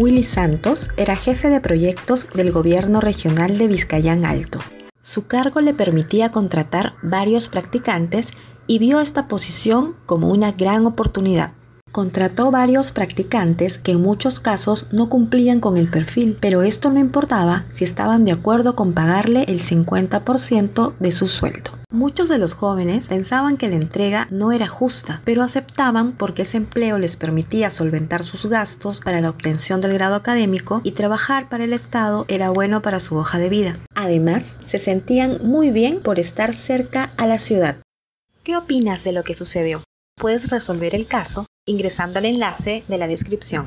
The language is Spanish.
Willy Santos era jefe de proyectos del gobierno regional de Vizcayán Alto. Su cargo le permitía contratar varios practicantes y vio esta posición como una gran oportunidad. Contrató varios practicantes que en muchos casos no cumplían con el perfil, pero esto no importaba si estaban de acuerdo con pagarle el 50% de su sueldo. Muchos de los jóvenes pensaban que la entrega no era justa, pero aceptaban porque ese empleo les permitía solventar sus gastos para la obtención del grado académico y trabajar para el Estado era bueno para su hoja de vida. Además, se sentían muy bien por estar cerca a la ciudad. ¿Qué opinas de lo que sucedió? Puedes resolver el caso ingresando al enlace de la descripción.